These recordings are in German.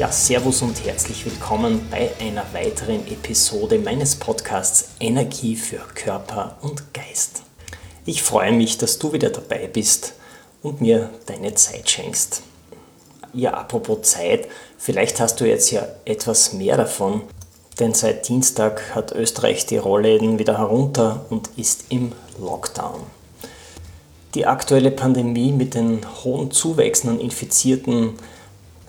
Ja, Servus und herzlich willkommen bei einer weiteren Episode meines Podcasts Energie für Körper und Geist. Ich freue mich, dass du wieder dabei bist und mir deine Zeit schenkst. Ja, apropos Zeit, vielleicht hast du jetzt ja etwas mehr davon, denn seit Dienstag hat Österreich die Rollläden wieder herunter und ist im Lockdown. Die aktuelle Pandemie mit den hohen Zuwächsen an Infizierten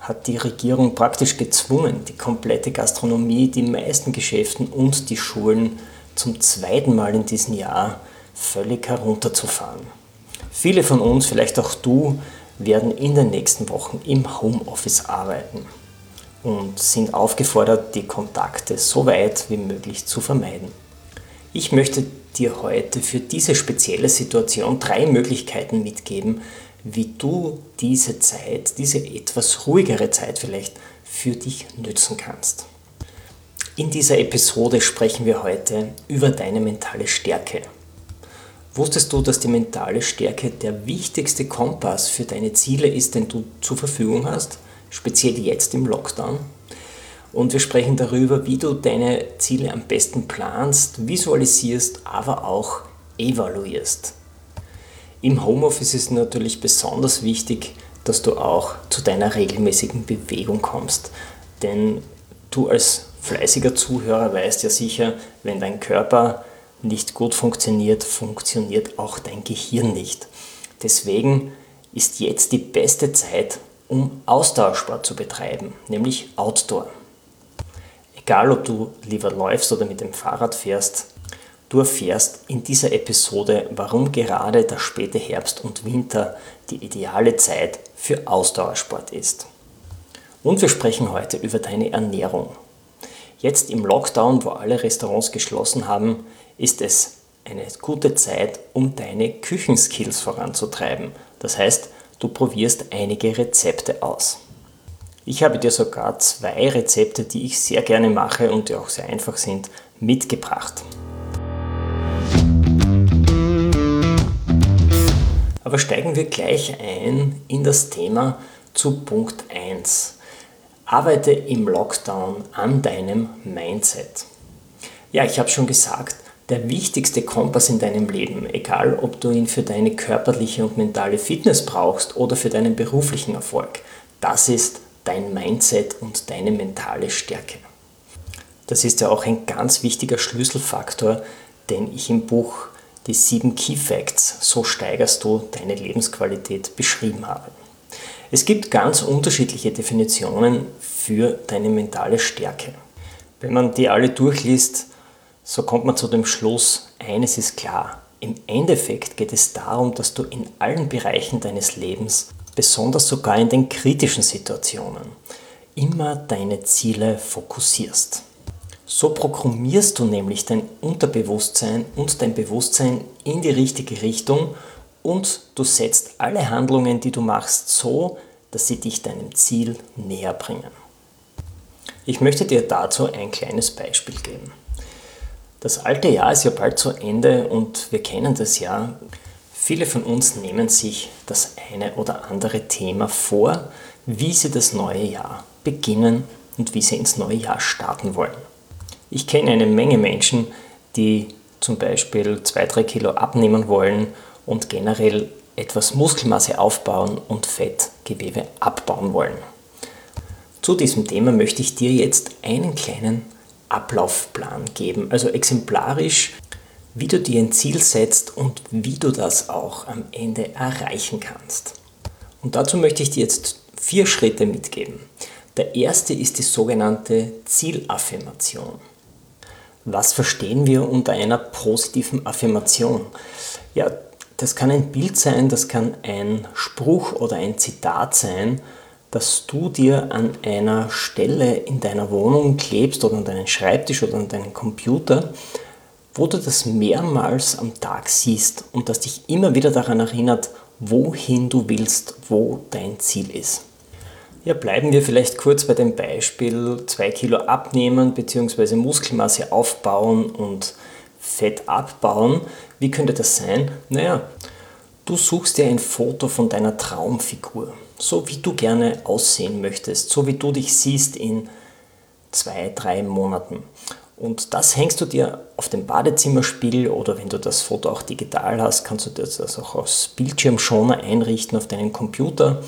hat die Regierung praktisch gezwungen, die komplette Gastronomie, die meisten Geschäften und die Schulen zum zweiten Mal in diesem Jahr völlig herunterzufahren. Viele von uns, vielleicht auch du, werden in den nächsten Wochen im Homeoffice arbeiten und sind aufgefordert, die Kontakte so weit wie möglich zu vermeiden. Ich möchte dir heute für diese spezielle Situation drei Möglichkeiten mitgeben, wie du diese Zeit, diese etwas ruhigere Zeit vielleicht für dich nützen kannst. In dieser Episode sprechen wir heute über deine mentale Stärke. Wusstest du, dass die mentale Stärke der wichtigste Kompass für deine Ziele ist, den du zur Verfügung hast, speziell jetzt im Lockdown? Und wir sprechen darüber, wie du deine Ziele am besten planst, visualisierst, aber auch evaluierst. Im Homeoffice ist natürlich besonders wichtig, dass du auch zu deiner regelmäßigen Bewegung kommst. Denn du als fleißiger Zuhörer weißt ja sicher, wenn dein Körper nicht gut funktioniert, funktioniert auch dein Gehirn nicht. Deswegen ist jetzt die beste Zeit, um Ausdauersport zu betreiben, nämlich Outdoor. Egal ob du lieber läufst oder mit dem Fahrrad fährst, Du erfährst in dieser Episode, warum gerade der späte Herbst und Winter die ideale Zeit für Ausdauersport ist. Und wir sprechen heute über deine Ernährung. Jetzt im Lockdown, wo alle Restaurants geschlossen haben, ist es eine gute Zeit, um deine Küchenskills voranzutreiben. Das heißt, du probierst einige Rezepte aus. Ich habe dir sogar zwei Rezepte, die ich sehr gerne mache und die auch sehr einfach sind, mitgebracht. Aber steigen wir gleich ein in das Thema zu Punkt 1. Arbeite im Lockdown an deinem Mindset. Ja, ich habe schon gesagt, der wichtigste Kompass in deinem Leben, egal ob du ihn für deine körperliche und mentale Fitness brauchst oder für deinen beruflichen Erfolg, das ist dein Mindset und deine mentale Stärke. Das ist ja auch ein ganz wichtiger Schlüsselfaktor, den ich im Buch die sieben Key Facts, so steigerst du deine Lebensqualität, beschrieben habe. Es gibt ganz unterschiedliche Definitionen für deine mentale Stärke. Wenn man die alle durchliest, so kommt man zu dem Schluss, eines ist klar. Im Endeffekt geht es darum, dass du in allen Bereichen deines Lebens, besonders sogar in den kritischen Situationen, immer deine Ziele fokussierst. So programmierst du nämlich dein Unterbewusstsein und dein Bewusstsein in die richtige Richtung und du setzt alle Handlungen, die du machst, so, dass sie dich deinem Ziel näher bringen. Ich möchte dir dazu ein kleines Beispiel geben. Das alte Jahr ist ja bald zu Ende und wir kennen das ja. Viele von uns nehmen sich das eine oder andere Thema vor, wie sie das neue Jahr beginnen und wie sie ins neue Jahr starten wollen. Ich kenne eine Menge Menschen, die zum Beispiel 2-3 Kilo abnehmen wollen und generell etwas Muskelmasse aufbauen und Fettgewebe abbauen wollen. Zu diesem Thema möchte ich dir jetzt einen kleinen Ablaufplan geben, also exemplarisch, wie du dir ein Ziel setzt und wie du das auch am Ende erreichen kannst. Und dazu möchte ich dir jetzt vier Schritte mitgeben. Der erste ist die sogenannte Zielaffirmation. Was verstehen wir unter einer positiven Affirmation? Ja, Das kann ein Bild sein, das kann ein Spruch oder ein Zitat sein, das du dir an einer Stelle in deiner Wohnung klebst oder an deinen Schreibtisch oder an deinen Computer, wo du das mehrmals am Tag siehst und das dich immer wieder daran erinnert, wohin du willst, wo dein Ziel ist. Ja, bleiben wir vielleicht kurz bei dem Beispiel 2 Kilo abnehmen bzw. Muskelmasse aufbauen und Fett abbauen. Wie könnte das sein? Naja, du suchst dir ein Foto von deiner Traumfigur, so wie du gerne aussehen möchtest, so wie du dich siehst in zwei, drei Monaten. Und das hängst du dir auf dem Badezimmerspiegel oder wenn du das Foto auch digital hast, kannst du das auch als Bildschirmschoner einrichten auf deinen Computer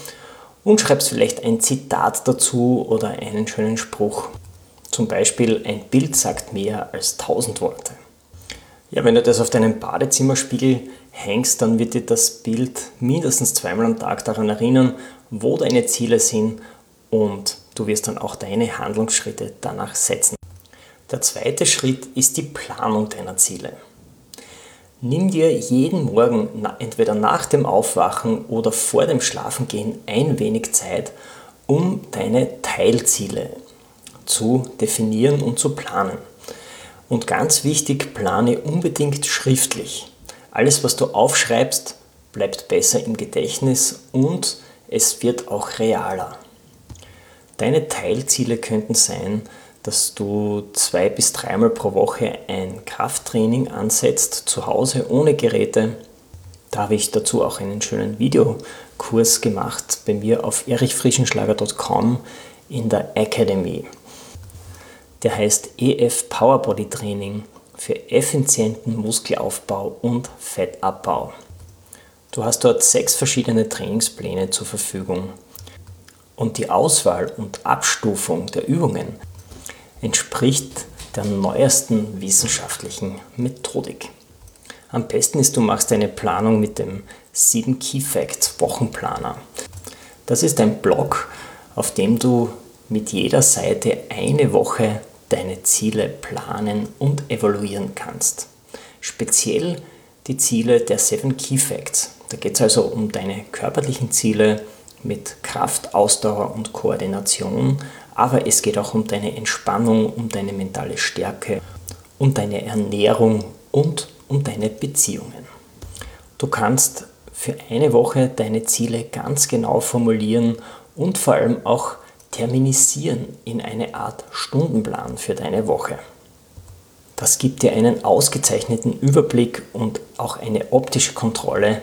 und schreibst vielleicht ein Zitat dazu oder einen schönen Spruch. Zum Beispiel, ein Bild sagt mehr als tausend Worte. Ja, wenn du das auf deinem Badezimmerspiegel hängst, dann wird dir das Bild mindestens zweimal am Tag daran erinnern, wo deine Ziele sind und du wirst dann auch deine Handlungsschritte danach setzen. Der zweite Schritt ist die Planung deiner Ziele. Nimm dir jeden Morgen entweder nach dem Aufwachen oder vor dem Schlafengehen ein wenig Zeit, um deine Teilziele zu definieren und zu planen. Und ganz wichtig, plane unbedingt schriftlich. Alles, was du aufschreibst, bleibt besser im Gedächtnis und es wird auch realer. Deine Teilziele könnten sein, dass du zwei bis dreimal pro Woche ein Krafttraining ansetzt, zu Hause ohne Geräte. Da habe ich dazu auch einen schönen Videokurs gemacht bei mir auf erichfrischenschlager.com in der Academy. Der heißt EF Powerbody Training für effizienten Muskelaufbau und Fettabbau. Du hast dort sechs verschiedene Trainingspläne zur Verfügung. Und die Auswahl und Abstufung der Übungen entspricht der neuesten wissenschaftlichen Methodik. Am besten ist, du machst eine Planung mit dem 7 Key Facts Wochenplaner. Das ist ein Blog, auf dem du mit jeder Seite eine Woche deine Ziele planen und evaluieren kannst. Speziell die Ziele der 7 Key Facts. Da geht es also um deine körperlichen Ziele mit Kraft, Ausdauer und Koordination, aber es geht auch um deine Entspannung, um deine mentale Stärke, um deine Ernährung und um deine Beziehungen. Du kannst für eine Woche deine Ziele ganz genau formulieren und vor allem auch terminisieren in eine Art Stundenplan für deine Woche. Das gibt dir einen ausgezeichneten Überblick und auch eine optische Kontrolle,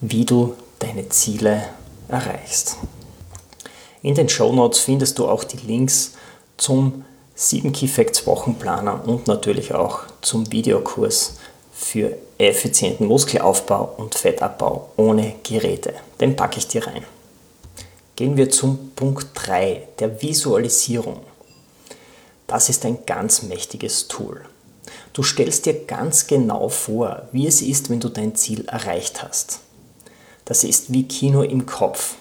wie du deine Ziele erreichst. In den Show Notes findest du auch die Links zum 7 Key Facts Wochenplaner und natürlich auch zum Videokurs für effizienten Muskelaufbau und Fettabbau ohne Geräte. Den packe ich dir rein. Gehen wir zum Punkt 3, der Visualisierung. Das ist ein ganz mächtiges Tool. Du stellst dir ganz genau vor, wie es ist, wenn du dein Ziel erreicht hast. Das ist wie Kino im Kopf.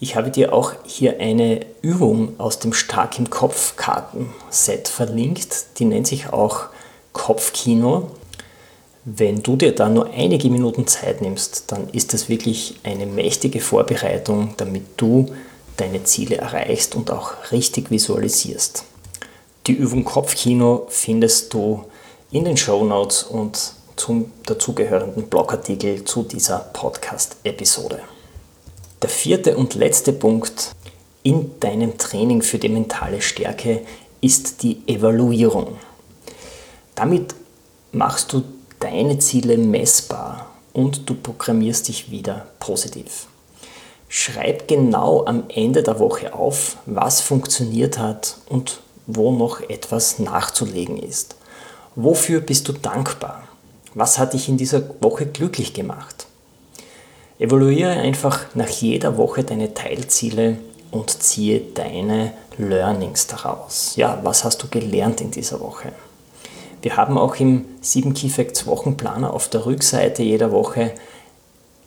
Ich habe dir auch hier eine Übung aus dem Stark im Kopf Kartenset verlinkt. Die nennt sich auch Kopfkino. Wenn du dir da nur einige Minuten Zeit nimmst, dann ist das wirklich eine mächtige Vorbereitung, damit du deine Ziele erreichst und auch richtig visualisierst. Die Übung Kopfkino findest du in den Show Notes und zum dazugehörenden Blogartikel zu dieser Podcast-Episode. Der vierte und letzte Punkt in deinem Training für die mentale Stärke ist die Evaluierung. Damit machst du deine Ziele messbar und du programmierst dich wieder positiv. Schreib genau am Ende der Woche auf, was funktioniert hat und wo noch etwas nachzulegen ist. Wofür bist du dankbar? Was hat dich in dieser Woche glücklich gemacht? Evaluiere einfach nach jeder Woche deine Teilziele und ziehe deine Learnings daraus. Ja, was hast du gelernt in dieser Woche? Wir haben auch im 7 Key Facts Wochenplaner auf der Rückseite jeder Woche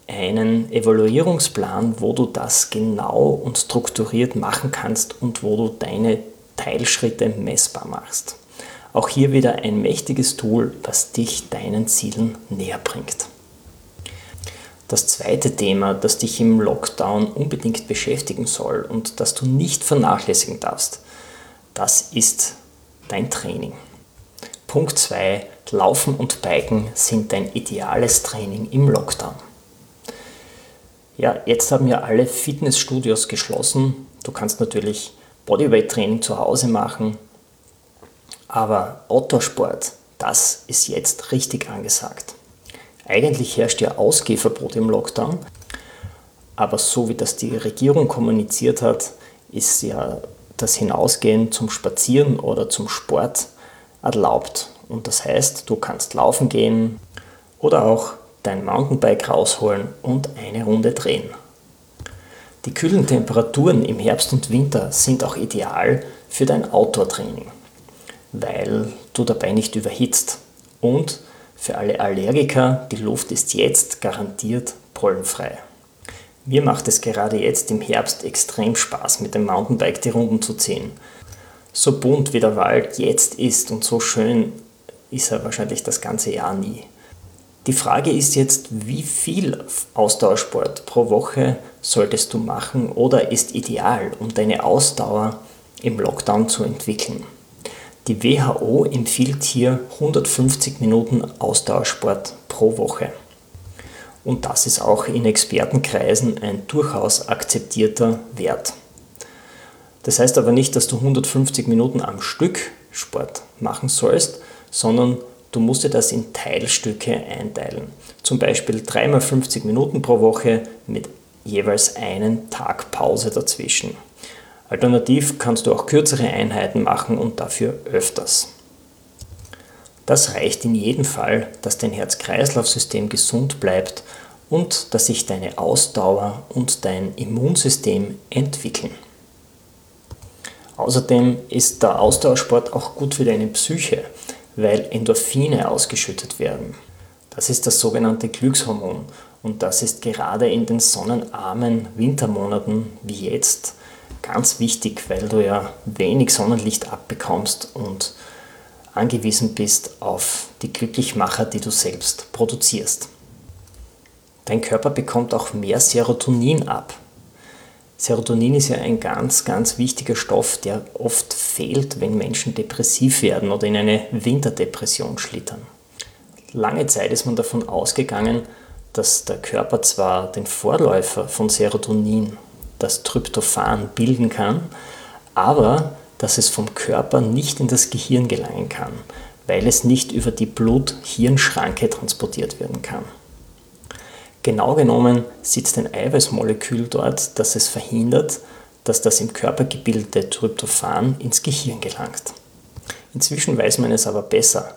einen Evaluierungsplan, wo du das genau und strukturiert machen kannst und wo du deine Teilschritte messbar machst. Auch hier wieder ein mächtiges Tool, das dich deinen Zielen näher bringt. Das zweite Thema, das dich im Lockdown unbedingt beschäftigen soll und das du nicht vernachlässigen darfst, das ist dein Training. Punkt 2. Laufen und Biken sind dein ideales Training im Lockdown. Ja, jetzt haben ja alle Fitnessstudios geschlossen. Du kannst natürlich Bodyweight-Training zu Hause machen, aber Autosport, das ist jetzt richtig angesagt. Eigentlich herrscht ja Ausgehverbot im Lockdown, aber so wie das die Regierung kommuniziert hat, ist ja das Hinausgehen zum Spazieren oder zum Sport erlaubt. Und das heißt, du kannst laufen gehen oder auch dein Mountainbike rausholen und eine Runde drehen. Die kühlen Temperaturen im Herbst und Winter sind auch ideal für dein Outdoor-Training, weil du dabei nicht überhitzt. Und für alle Allergiker, die Luft ist jetzt garantiert pollenfrei. Mir macht es gerade jetzt im Herbst extrem Spaß, mit dem Mountainbike die Runden zu ziehen. So bunt wie der Wald jetzt ist und so schön ist er wahrscheinlich das ganze Jahr nie. Die Frage ist jetzt, wie viel Ausdauersport pro Woche solltest du machen oder ist ideal, um deine Ausdauer im Lockdown zu entwickeln. Die WHO empfiehlt hier 150 Minuten Ausdauersport pro Woche. Und das ist auch in Expertenkreisen ein durchaus akzeptierter Wert. Das heißt aber nicht, dass du 150 Minuten am Stück Sport machen sollst, sondern du musst dir das in Teilstücke einteilen. Zum Beispiel 3 x 50 Minuten pro Woche mit jeweils einen Tag Pause dazwischen. Alternativ kannst du auch kürzere Einheiten machen und dafür öfters. Das reicht in jedem Fall, dass dein Herz-Kreislauf-System gesund bleibt und dass sich deine Ausdauer und dein Immunsystem entwickeln. Außerdem ist der Ausdauersport auch gut für deine Psyche, weil Endorphine ausgeschüttet werden. Das ist das sogenannte Glückshormon und das ist gerade in den sonnenarmen Wintermonaten wie jetzt ganz wichtig, weil du ja wenig Sonnenlicht abbekommst und angewiesen bist auf die Glücklichmacher, die du selbst produzierst. Dein Körper bekommt auch mehr Serotonin ab. Serotonin ist ja ein ganz, ganz wichtiger Stoff, der oft fehlt, wenn Menschen depressiv werden oder in eine Winterdepression schlittern. Lange Zeit ist man davon ausgegangen, dass der Körper zwar den Vorläufer von Serotonin, das Tryptophan, bilden kann, aber dass es vom Körper nicht in das Gehirn gelangen kann, weil es nicht über die Blut-Hirn-Schranke transportiert werden kann. Genau genommen sitzt ein Eiweißmolekül dort, das es verhindert, dass das im Körper gebildete Tryptophan ins Gehirn gelangt. Inzwischen weiß man es aber besser.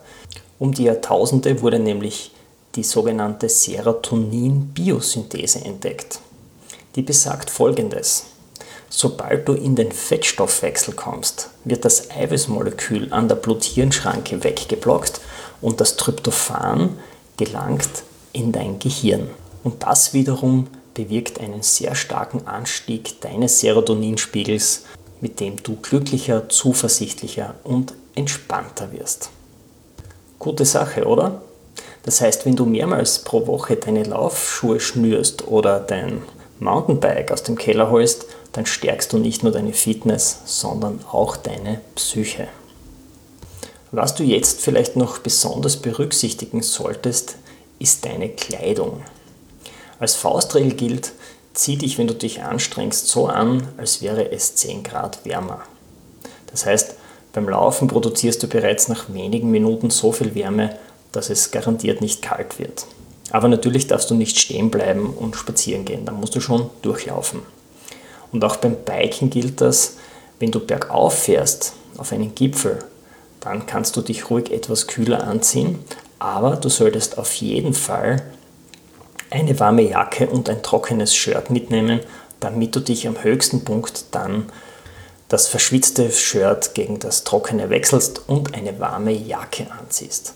Um die Jahrtausende wurde nämlich die sogenannte Serotonin-Biosynthese entdeckt. Die besagt folgendes. Sobald du in den Fettstoffwechsel kommst, wird das Eiweißmolekül an der Blut-Hirn-Schranke weggeblockt und das Tryptophan gelangt in dein Gehirn. Und das wiederum bewirkt einen sehr starken Anstieg deines Serotoninspiegels, mit dem du glücklicher, zuversichtlicher und entspannter wirst. Gute Sache, oder? Das heißt, wenn du mehrmals pro Woche deine Laufschuhe schnürst oder dein Mountainbike aus dem Keller holst, dann stärkst du nicht nur deine Fitness, sondern auch deine Psyche. Was du jetzt vielleicht noch besonders berücksichtigen solltest, ist deine Kleidung. Als Faustregel gilt, zieh dich, wenn du dich anstrengst, so an, als wäre es 10 Grad wärmer. Das heißt, beim Laufen produzierst du bereits nach wenigen Minuten so viel Wärme, dass es garantiert nicht kalt wird. Aber natürlich darfst du nicht stehen bleiben und spazieren gehen, dann musst du schon durchlaufen. Und auch beim Biken gilt das, wenn du bergauf fährst, auf einen Gipfel, dann kannst du dich ruhig etwas kühler anziehen, aber du solltest auf jeden Fall eine warme Jacke und ein trockenes Shirt mitnehmen, damit du dich am höchsten Punkt dann das verschwitzte Shirt gegen das trockene wechselst und eine warme Jacke anziehst.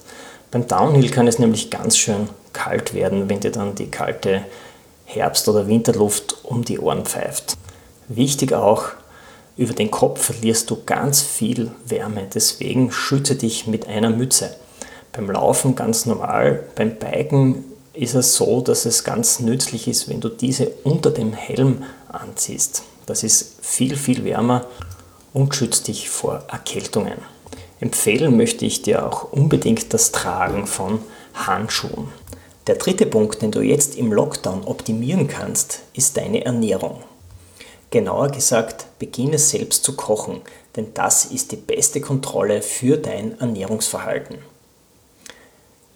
Beim Downhill kann es nämlich ganz schön kalt werden, wenn dir dann die kalte Herbst- oder Winterluft um die Ohren pfeift. Wichtig auch, über den Kopf verlierst du ganz viel Wärme, deswegen schütze dich mit einer Mütze. Beim Laufen ganz normal, beim Biken ist es so, dass es ganz nützlich ist, wenn du diese unter dem Helm anziehst. Das ist viel, viel wärmer und schützt dich vor Erkältungen. Empfehlen möchte ich dir auch unbedingt das Tragen von Handschuhen. Der dritte Punkt, den du jetzt im Lockdown optimieren kannst, ist deine Ernährung. Genauer gesagt, beginne selbst zu kochen, denn das ist die beste Kontrolle für dein Ernährungsverhalten.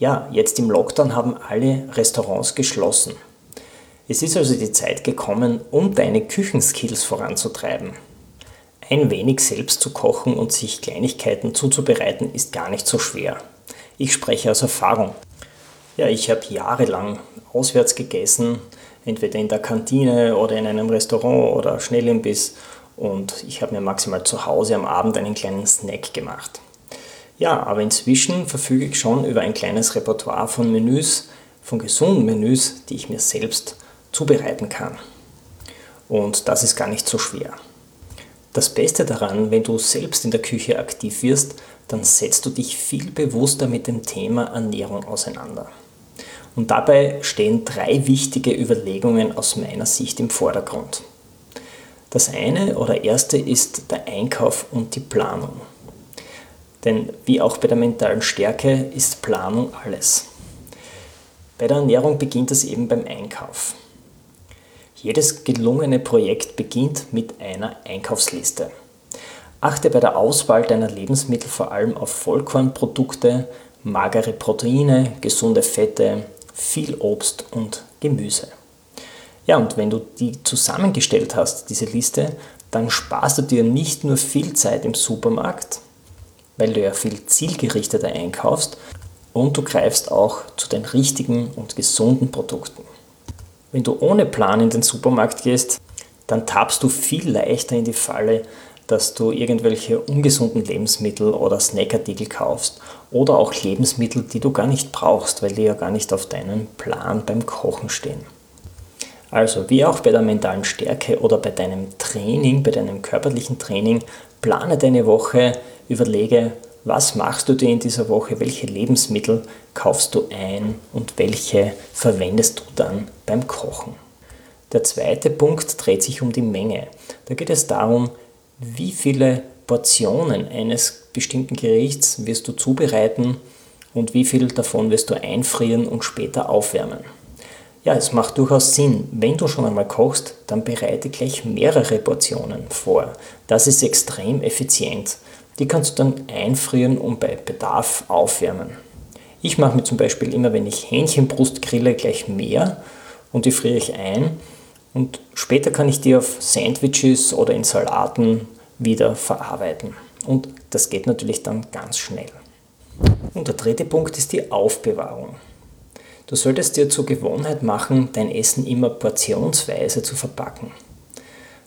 Ja, jetzt im Lockdown haben alle Restaurants geschlossen. Es ist also die Zeit gekommen, um deine Küchenskills voranzutreiben. Ein wenig selbst zu kochen und sich Kleinigkeiten zuzubereiten ist gar nicht so schwer. Ich spreche aus Erfahrung. Ja, ich habe jahrelang auswärts gegessen, entweder in der Kantine oder in einem Restaurant oder Schnellimbiss und ich habe mir maximal zu Hause am Abend einen kleinen Snack gemacht. Ja, aber inzwischen verfüge ich schon über ein kleines Repertoire von Menüs, von gesunden Menüs, die ich mir selbst zubereiten kann. Und das ist gar nicht so schwer. Das Beste daran, wenn du selbst in der Küche aktiv wirst, dann setzt du dich viel bewusster mit dem Thema Ernährung auseinander. Und dabei stehen drei wichtige Überlegungen aus meiner Sicht im Vordergrund. Das eine oder erste ist der Einkauf und die Planung. Denn wie auch bei der mentalen Stärke ist Planung alles. Bei der Ernährung beginnt es eben beim Einkauf. Jedes gelungene Projekt beginnt mit einer Einkaufsliste. Achte bei der Auswahl deiner Lebensmittel vor allem auf Vollkornprodukte, magere Proteine, gesunde Fette, viel Obst und Gemüse. Ja, und wenn du die zusammengestellt hast, diese Liste, dann sparst du dir nicht nur viel Zeit im Supermarkt, weil du ja viel zielgerichteter einkaufst und du greifst auch zu den richtigen und gesunden Produkten. Wenn du ohne Plan in den Supermarkt gehst, dann tappst du viel leichter in die Falle, dass du irgendwelche ungesunden Lebensmittel oder Snackartikel kaufst oder auch Lebensmittel, die du gar nicht brauchst, weil die ja gar nicht auf deinem Plan beim Kochen stehen. Also wie auch bei der mentalen Stärke oder bei deinem Training, bei deinem körperlichen Training, plane deine Woche, überlege, was machst du dir in dieser Woche, welche Lebensmittel kaufst du ein und welche verwendest du dann beim Kochen. Der zweite Punkt dreht sich um die Menge. Da geht es darum, wie viele Portionen eines bestimmten Gerichts wirst du zubereiten und wie viel davon wirst du einfrieren und später aufwärmen. Ja, es macht durchaus Sinn. Wenn du schon einmal kochst, dann bereite gleich mehrere Portionen vor. Das ist extrem effizient. Die kannst du dann einfrieren und bei Bedarf aufwärmen. Ich mache mir zum Beispiel immer, wenn ich Hähnchenbrust grille, gleich mehr und die friere ich ein. Und später kann ich die auf Sandwiches oder in Salaten wieder verarbeiten. Und das geht natürlich dann ganz schnell. Und der dritte Punkt ist die Aufbewahrung. Du solltest dir zur Gewohnheit machen, dein Essen immer portionsweise zu verpacken.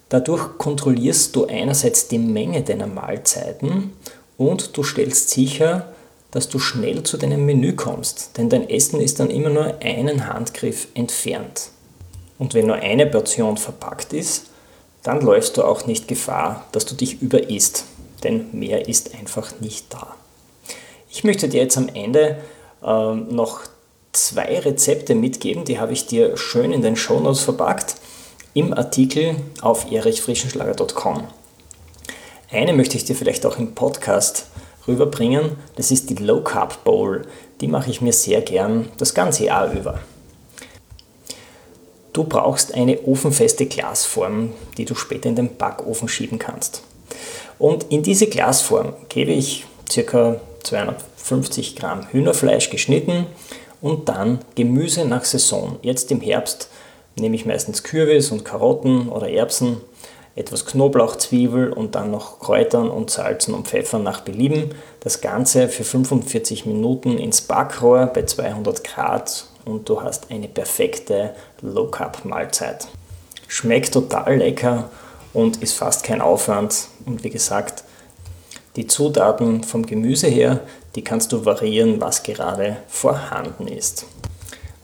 Dadurch kontrollierst du einerseits die Menge deiner Mahlzeiten und du stellst sicher, dass du schnell zu deinem Menü kommst, denn dein Essen ist dann immer nur einen Handgriff entfernt. Und wenn nur eine Portion verpackt ist, dann läufst du auch nicht Gefahr, dass du dich überisst, denn mehr ist einfach nicht da. Ich möchte dir jetzt am Ende äh, noch zwei Rezepte mitgeben, die habe ich dir schön in den Shownotes verpackt im Artikel auf erichfrischenschlager.com. Eine möchte ich dir vielleicht auch im Podcast rüberbringen, das ist die Low Carb Bowl. Die mache ich mir sehr gern das ganze Jahr über. Du brauchst eine ofenfeste Glasform, die du später in den Backofen schieben kannst. Und in diese Glasform gebe ich ca. 250 Gramm Hühnerfleisch geschnitten, und dann Gemüse nach Saison. Jetzt im Herbst nehme ich meistens Kürbis und Karotten oder Erbsen, etwas Knoblauch, Zwiebel und dann noch Kräutern und Salzen und Pfeffern nach Belieben. Das Ganze für 45 Minuten ins Backrohr bei 200 Grad und du hast eine perfekte Low Carb Mahlzeit. Schmeckt total lecker und ist fast kein Aufwand und wie gesagt, die Zutaten vom Gemüse her, die kannst du variieren, was gerade vorhanden ist.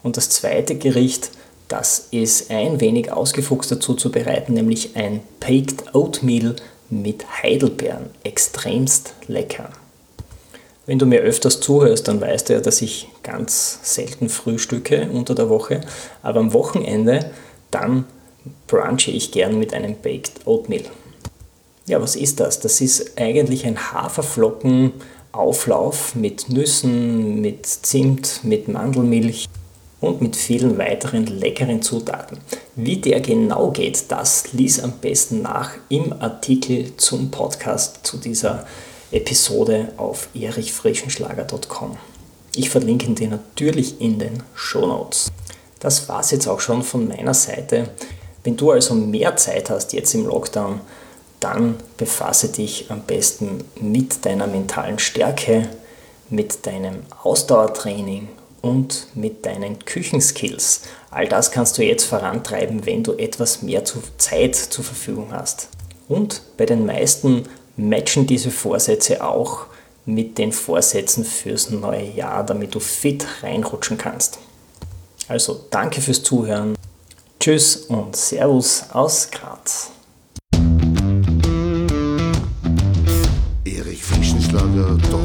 Und das zweite Gericht, das ist ein wenig ausgefuchster zuzubereiten, nämlich ein Baked Oatmeal mit Heidelbeeren. Extremst lecker. Wenn du mir öfters zuhörst, dann weißt du ja, dass ich ganz selten frühstücke unter der Woche, aber am Wochenende dann brunche ich gern mit einem Baked Oatmeal. Ja, was ist das? Das ist eigentlich ein Haferflockenauflauf mit Nüssen, mit Zimt, mit Mandelmilch und mit vielen weiteren leckeren Zutaten. Wie der genau geht, das lies am besten nach im Artikel zum Podcast zu dieser Episode auf erichfrischenschlager.com. Ich verlinke dir natürlich in den Show Notes. Das war es jetzt auch schon von meiner Seite. Wenn du also mehr Zeit hast jetzt im Lockdown, dann befasse dich am besten mit deiner mentalen Stärke, mit deinem Ausdauertraining und mit deinen Küchenskills. All das kannst du jetzt vorantreiben, wenn du etwas mehr Zeit zur Verfügung hast. Und bei den meisten matchen diese Vorsätze auch mit den Vorsätzen fürs neue Jahr, damit du fit reinrutschen kannst. Also danke fürs Zuhören. Tschüss und Servus aus Graz. erichfrischenschlager.com